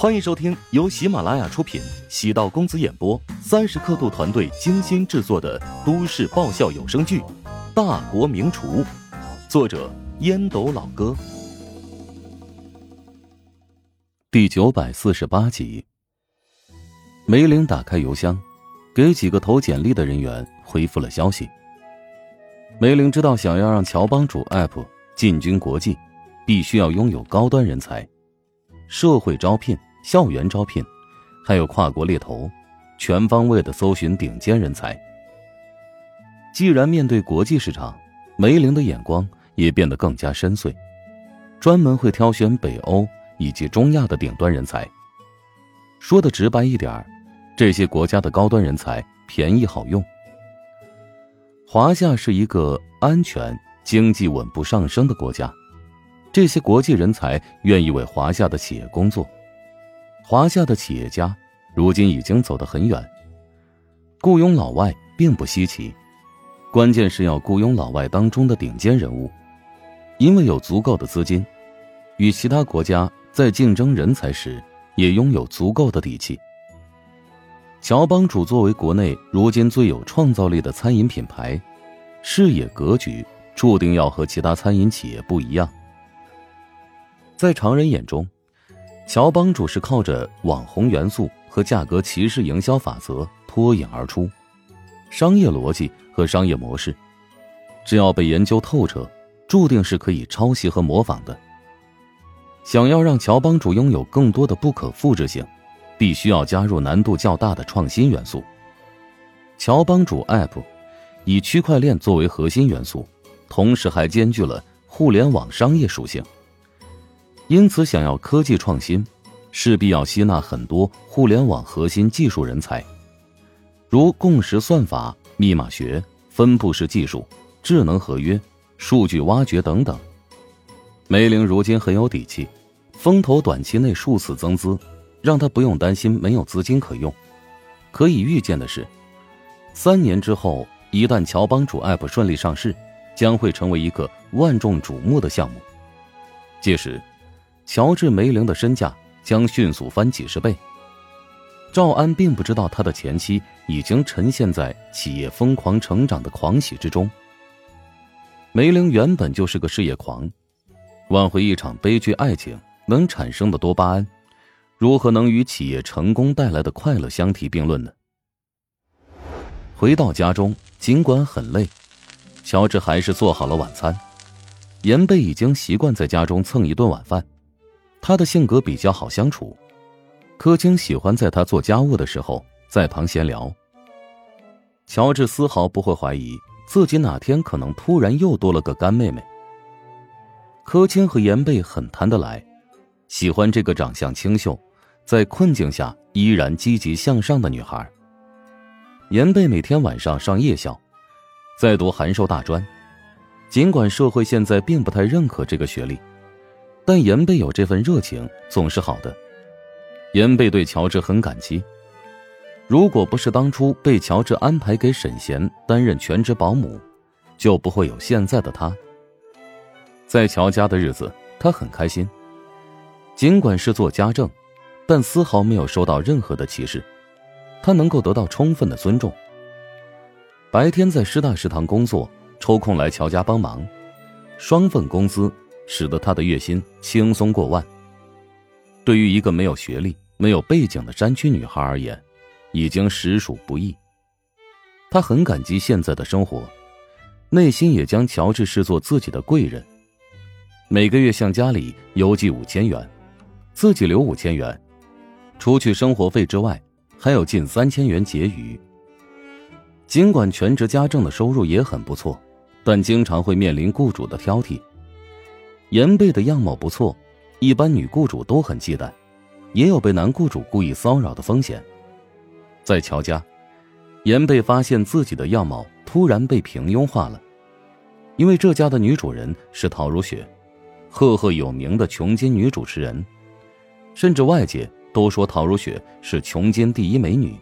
欢迎收听由喜马拉雅出品、喜道公子演播、三十刻度团队精心制作的都市爆笑有声剧《大国名厨》，作者烟斗老哥，第九百四十八集。梅玲打开邮箱，给几个投简历的人员回复了消息。梅玲知道，想要让乔帮主 App 进军国际，必须要拥有高端人才，社会招聘。校园招聘，还有跨国猎头，全方位的搜寻顶尖人才。既然面对国际市场，梅玲的眼光也变得更加深邃，专门会挑选北欧以及中亚的顶端人才。说的直白一点儿这些国家的高端人才便宜好用。华夏是一个安全、经济稳步上升的国家，这些国际人才愿意为华夏的企业工作。华夏的企业家如今已经走得很远，雇佣老外并不稀奇，关键是要雇佣老外当中的顶尖人物，因为有足够的资金，与其他国家在竞争人才时也拥有足够的底气。乔帮主作为国内如今最有创造力的餐饮品牌，视野格局注定要和其他餐饮企业不一样，在常人眼中。乔帮主是靠着网红元素和价格歧视营销法则脱颖而出，商业逻辑和商业模式，只要被研究透彻，注定是可以抄袭和模仿的。想要让乔帮主拥有更多的不可复制性，必须要加入难度较大的创新元素。乔帮主 App 以区块链作为核心元素，同时还兼具了互联网商业属性。因此，想要科技创新，势必要吸纳很多互联网核心技术人才，如共识算法、密码学、分布式技术、智能合约、数据挖掘等等。梅玲如今很有底气，风投短期内数次增资，让他不用担心没有资金可用。可以预见的是，三年之后，一旦乔帮主 App 顺利上市，将会成为一个万众瞩目的项目。届时。乔治梅林的身价将迅速翻几十倍。赵安并不知道他的前妻已经沉陷在企业疯狂成长的狂喜之中。梅玲原本就是个事业狂，挽回一场悲剧爱情能产生的多巴胺，如何能与企业成功带来的快乐相提并论呢？回到家中，尽管很累，乔治还是做好了晚餐。严贝已经习惯在家中蹭一顿晚饭。他的性格比较好相处，柯青喜欢在他做家务的时候在旁闲聊。乔治丝毫不会怀疑自己哪天可能突然又多了个干妹妹。柯青和严贝很谈得来，喜欢这个长相清秀，在困境下依然积极向上的女孩。严贝每天晚上上夜校，在读函授大专，尽管社会现在并不太认可这个学历。但严贝有这份热情总是好的。严贝对乔治很感激。如果不是当初被乔治安排给沈贤担任全职保姆，就不会有现在的他。在乔家的日子，他很开心。尽管是做家政，但丝毫没有受到任何的歧视，他能够得到充分的尊重。白天在师大食堂工作，抽空来乔家帮忙，双份工资。使得他的月薪轻松过万。对于一个没有学历、没有背景的山区女孩而言，已经实属不易。他很感激现在的生活，内心也将乔治视作自己的贵人。每个月向家里邮寄五千元，自己留五千元，除去生活费之外，还有近三千元结余。尽管全职家政的收入也很不错，但经常会面临雇主的挑剔。严贝的样貌不错，一般女雇主都很忌惮，也有被男雇主故意骚扰的风险。在乔家，严贝发现自己的样貌突然被平庸化了，因为这家的女主人是陶如雪，赫赫有名的琼金女主持人，甚至外界都说陶如雪是琼金第一美女。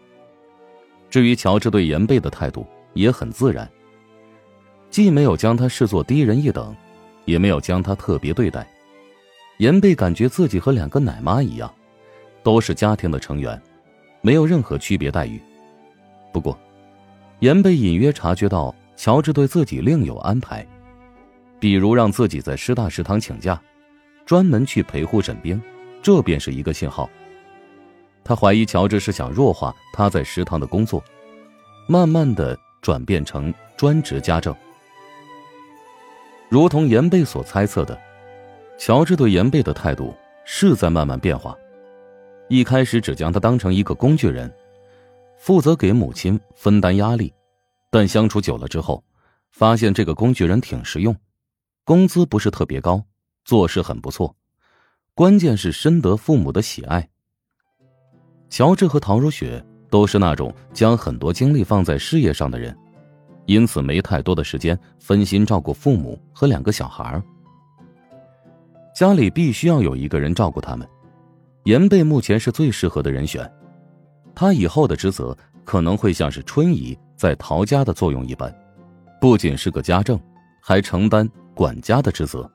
至于乔治对严贝的态度也很自然，既没有将她视作低人一等。也没有将他特别对待，严贝感觉自己和两个奶妈一样，都是家庭的成员，没有任何区别待遇。不过，严贝隐约察觉到乔治对自己另有安排，比如让自己在师大食堂请假，专门去陪护沈冰，这便是一个信号。他怀疑乔治是想弱化他在食堂的工作，慢慢的转变成专职家政。如同严贝所猜测的，乔治对严贝的态度是在慢慢变化。一开始只将他当成一个工具人，负责给母亲分担压力，但相处久了之后，发现这个工具人挺实用，工资不是特别高，做事很不错，关键是深得父母的喜爱。乔治和陶如雪都是那种将很多精力放在事业上的人，因此没太多的时间分心照顾父母和两个小孩儿家里必须要有一个人照顾他们。严贝目前是最适合的人选，他以后的职责可能会像是春姨在陶家的作用一般，不仅是个家政，还承担管家的职责。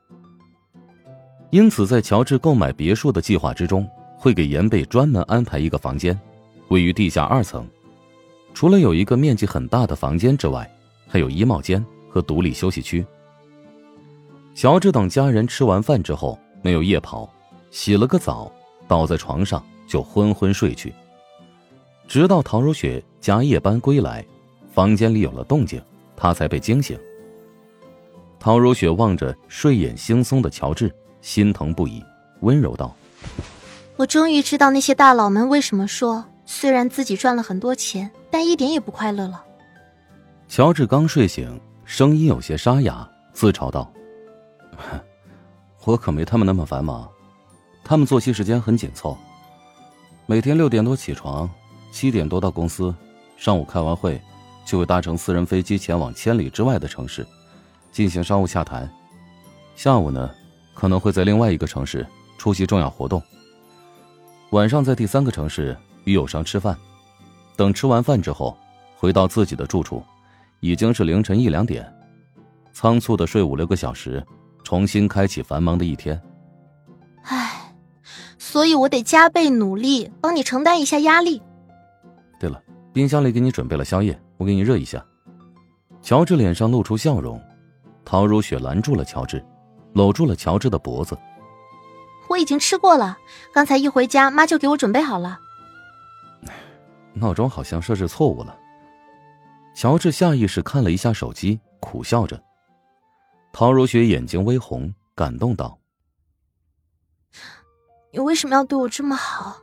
因此，在乔治购买别墅的计划之中，会给严贝专门安排一个房间，位于地下二层。除了有一个面积很大的房间之外，还有衣帽间和独立休息区。乔治等家人吃完饭之后，没有夜跑，洗了个澡。倒在床上就昏昏睡去，直到陶如雪加夜班归来，房间里有了动静，他才被惊醒。陶如雪望着睡眼惺忪的乔治，心疼不已，温柔道：“我终于知道那些大佬们为什么说，虽然自己赚了很多钱，但一点也不快乐了。”乔治刚睡醒，声音有些沙哑，自嘲道：“ 我可没他们那么繁忙。”他们作息时间很紧凑，每天六点多起床，七点多到公司，上午开完会，就会搭乘私人飞机前往千里之外的城市，进行商务洽谈。下午呢，可能会在另外一个城市出席重要活动。晚上在第三个城市与友商吃饭，等吃完饭之后，回到自己的住处，已经是凌晨一两点，仓促的睡五六个小时，重新开启繁忙的一天。唉所以我得加倍努力，帮你承担一下压力。对了，冰箱里给你准备了宵夜，我给你热一下。乔治脸上露出笑容，陶如雪拦住了乔治，搂住了乔治的脖子。我已经吃过了，刚才一回家，妈就给我准备好了。闹钟好像设置错误了。乔治下意识看了一下手机，苦笑着。陶如雪眼睛微红，感动道。你为什么要对我这么好？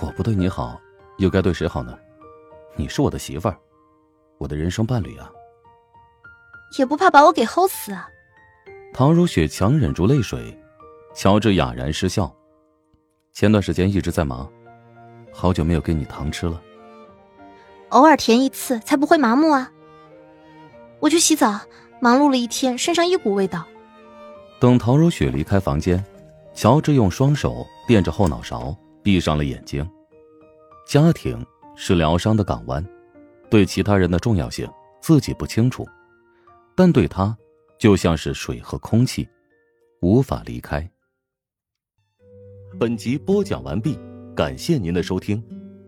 我不对你好，又该对谁好呢？你是我的媳妇儿，我的人生伴侣啊！也不怕把我给齁死啊！唐如雪强忍住泪水，乔治哑然失笑。前段时间一直在忙，好久没有给你糖吃了。偶尔甜一次才不会麻木啊！我去洗澡，忙碌了一天，身上一股味道。等陶如雪离开房间。乔治用双手垫着后脑勺，闭上了眼睛。家庭是疗伤的港湾，对其他人的重要性自己不清楚，但对他就像是水和空气，无法离开。本集播讲完毕，感谢您的收听。